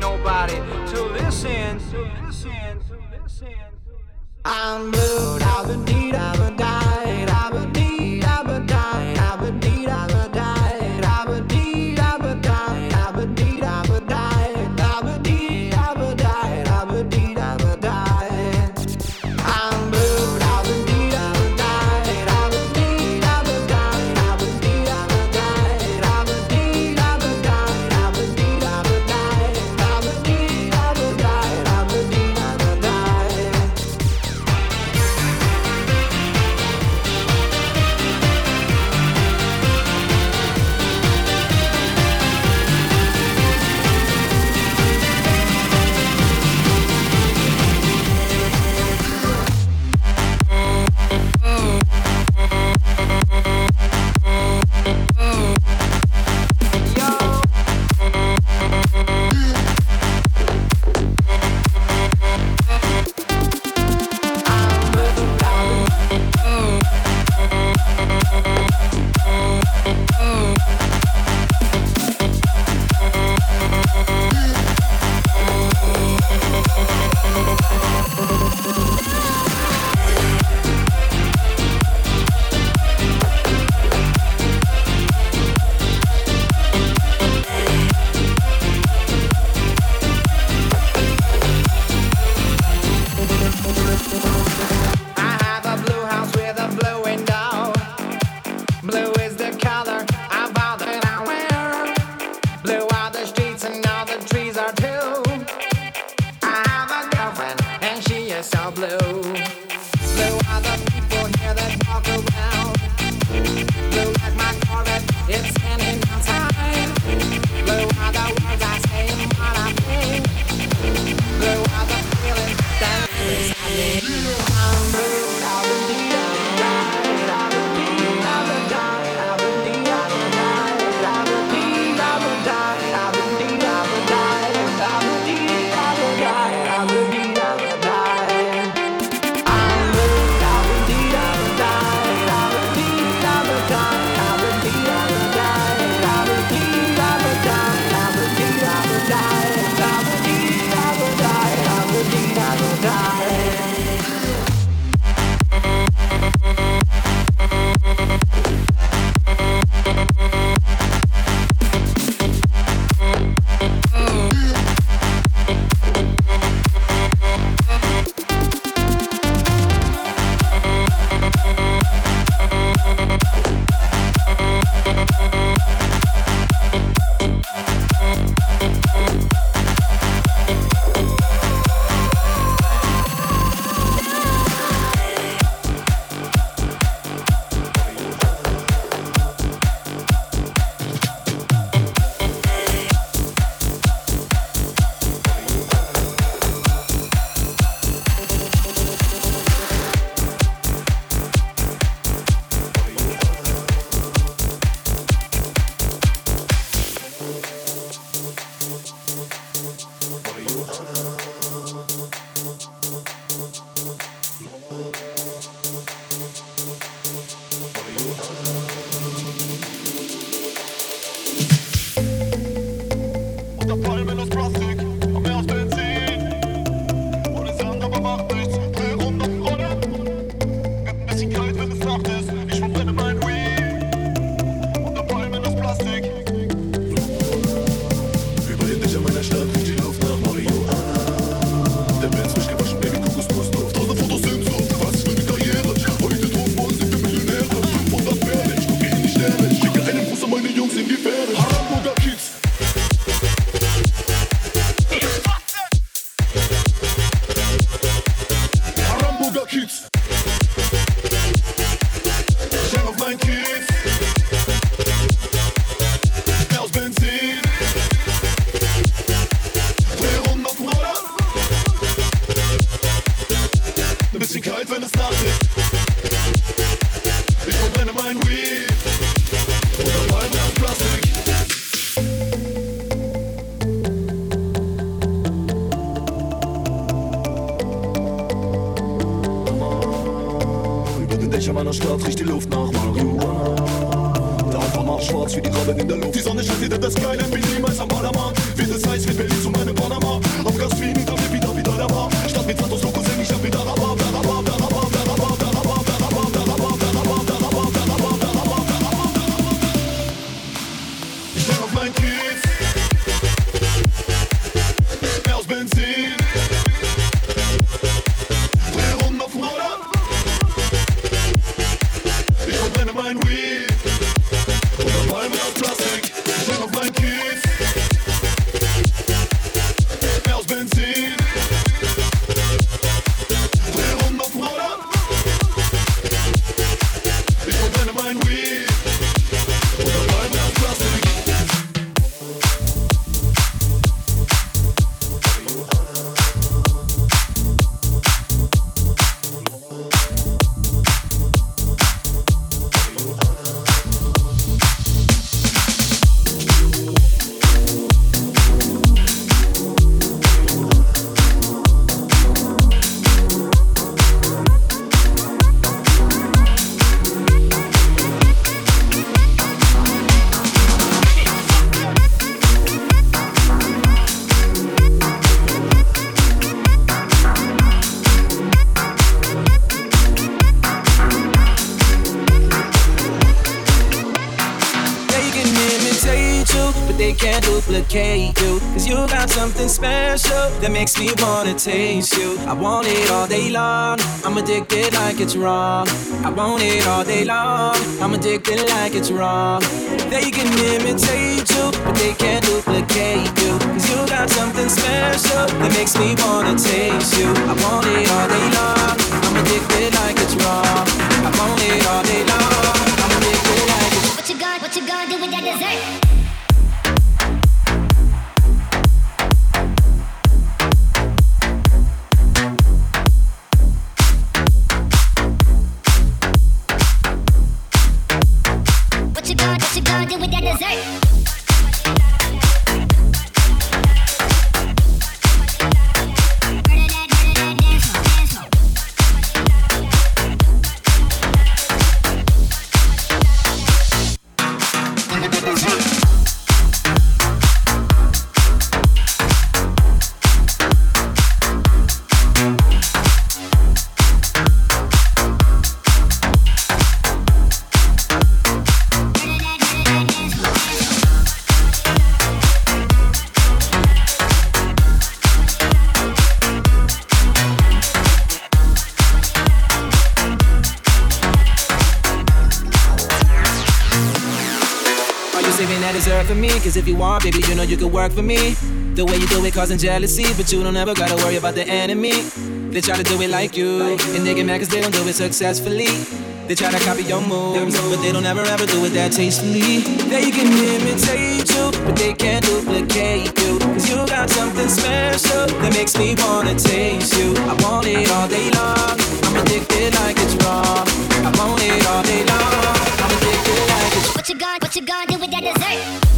nobody to listen. To listen. To listen. I'm blue. I've been deed. I've been died. one wheel. Wanna taste you. I want it all day long. I'm addicted like it's wrong. I want it all day long. I'm addicted like it's wrong. They can imitate you, but they can't duplicate you. Cause you got something special that makes me wanna taste you. I want it all day long. I'm addicted like it's wrong. I want it all day long. I'm addicted like it's What you gonna, what you gonna do with that dessert? For me? Cause if you want, baby, you know you can work for me. The way you do it causing jealousy, but you don't ever gotta worry about the enemy. They try to do it like you, and they get mad cause they don't do it successfully. They try to copy your moves, but they don't ever ever do it that tastefully. They can imitate you, but they can't duplicate you. Cause you got something special that makes me wanna taste you. I want it all day long. I'm addicted like it's wrong. I want it all day long. I'm addicted like it's What you gonna, what you gonna do with that dessert?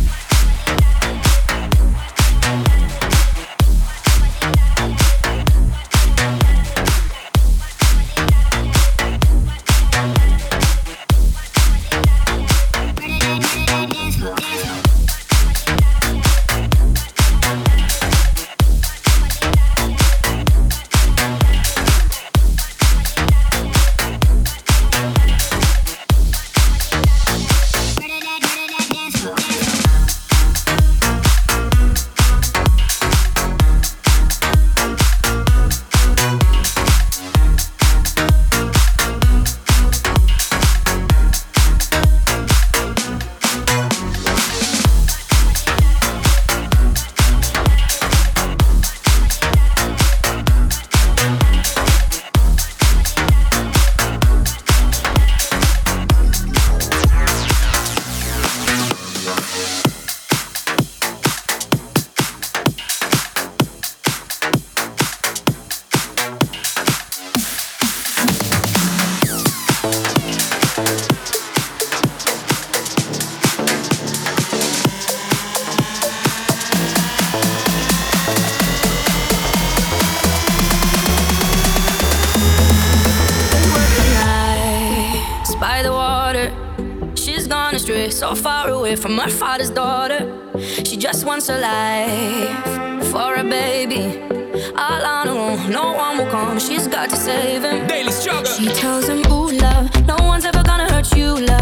so far away from her father's daughter. She just wants a life for a baby. All on her own, no one will come. She's got to save him. Daily struggle. She tells him, Ooh, love, no one's ever gonna hurt you, love.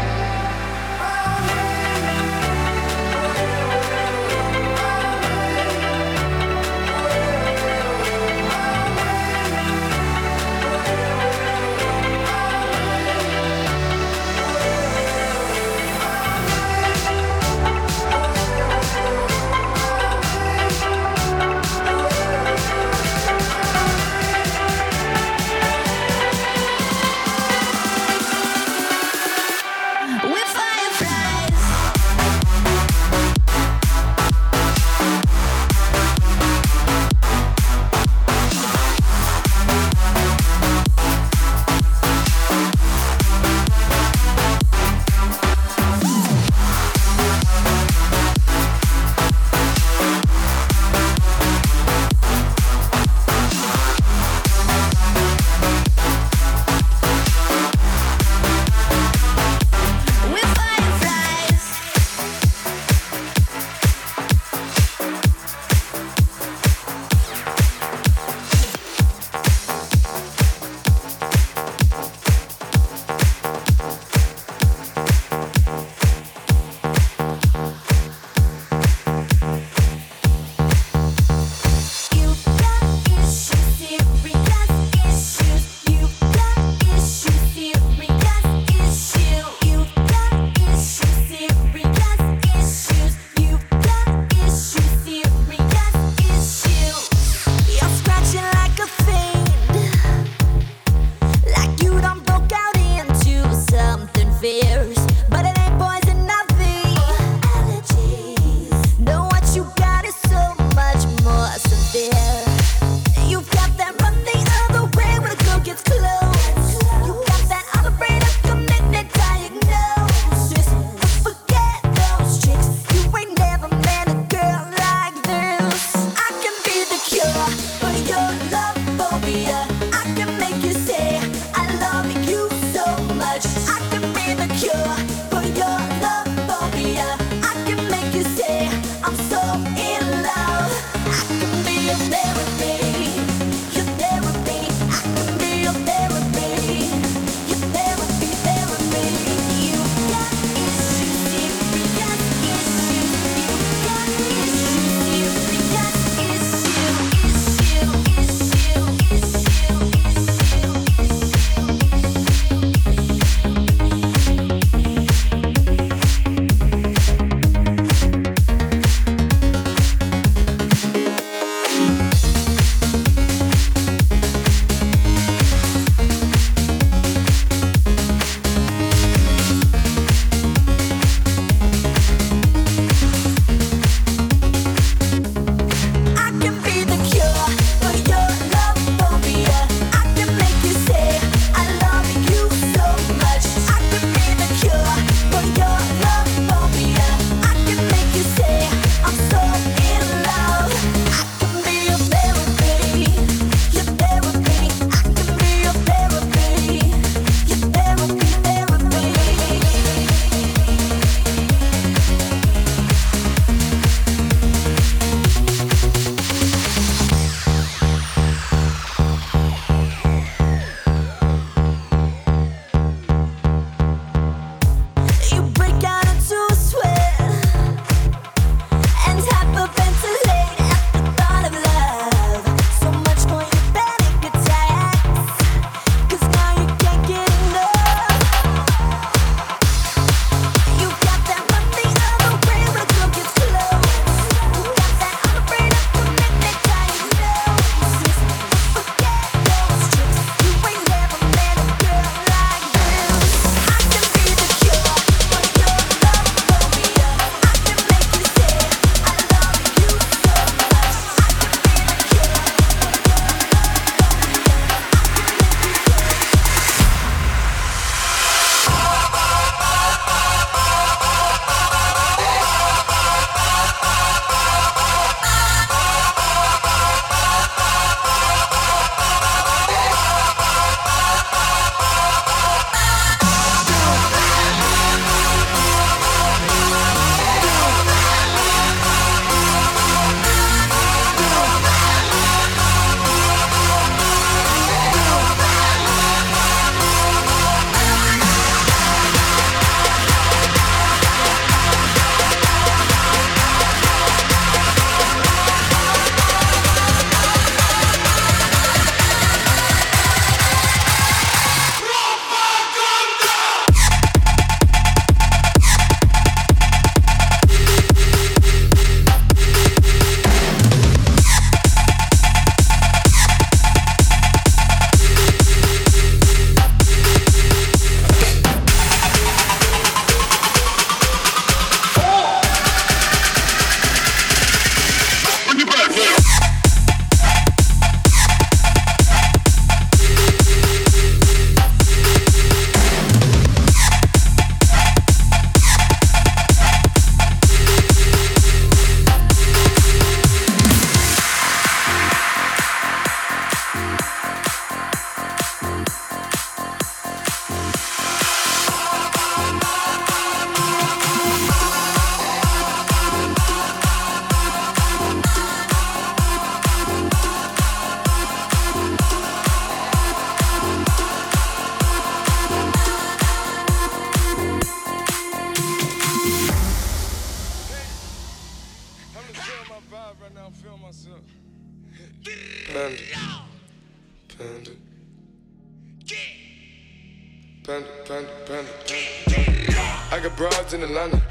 In Atlanta.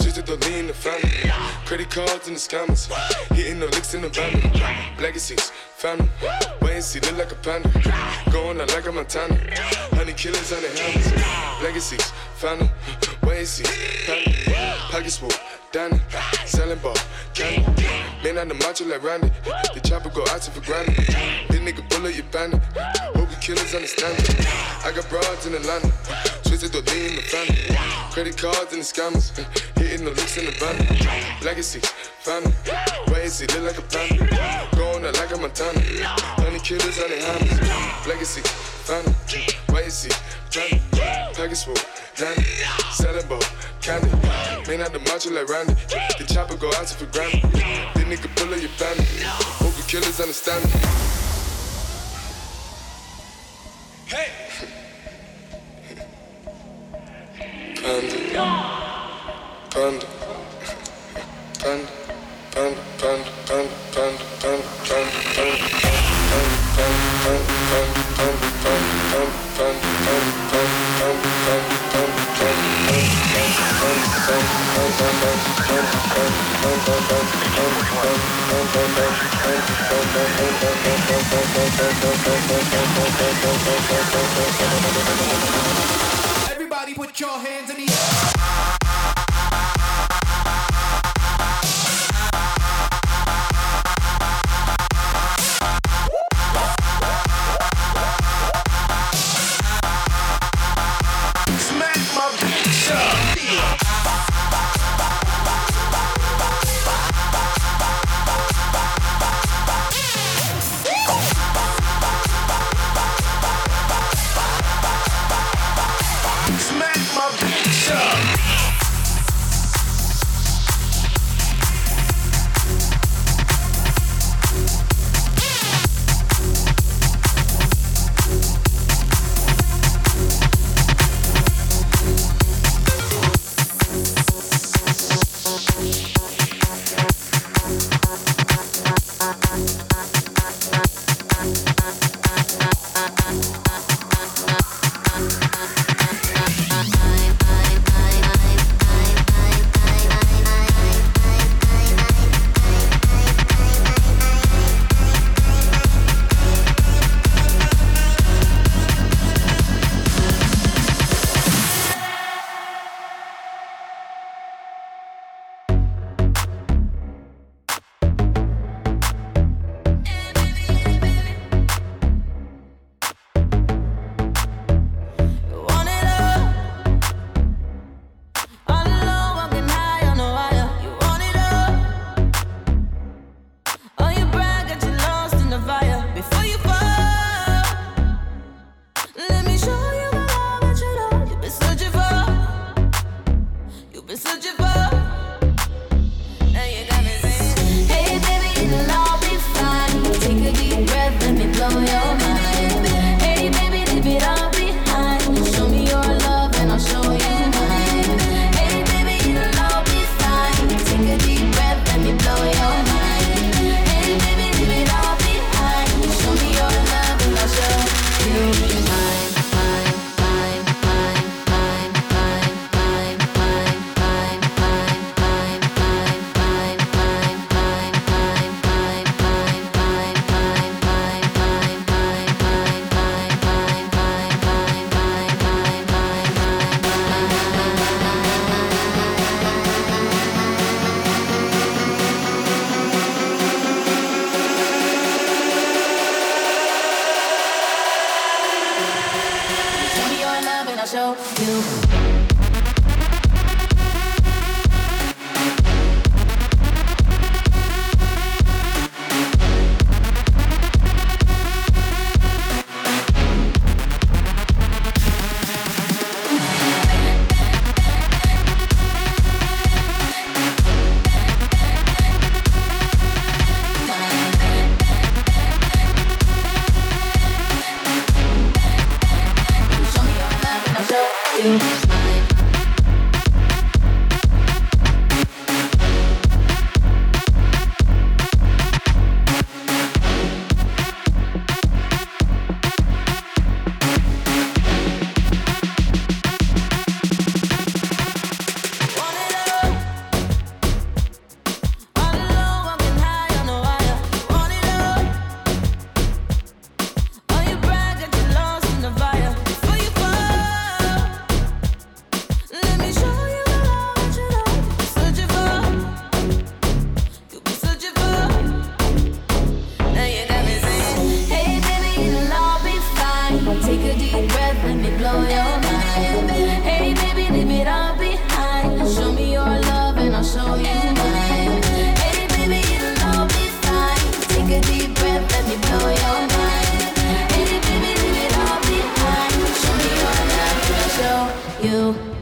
Just to lean the family. Credit cards in the scammers. Hitting the licks in the van. Legacies, family. Wait and see, look like a panda. Going out like a Montana. Honey killers on the helmets. Legacies, family. Wait and see, panda. Pockets full. Danny, selling ball, candy. Man on the macho like Randy. The chopper go out for granted. This nigga bullet, you bandit. Hope you killers understand it. I got broads in Atlanta. Twisted the lean in the family. Credit cards and the scammers. Hitting the licks in the van. Legacy, family. Wait see, look like a panda. Going out like a Montana. Killers on the hammers. Legacy, family. Wait see, family. Package full, Danny. Selling ball, candy. Man out the macho like Randy. The chopper go out to for granted. This nigga pull up your bandit. Hope you killers understand me. Hey! Panda. Panda. Panda. Panda. Everybody put your hands in the air. you. Thank you. you.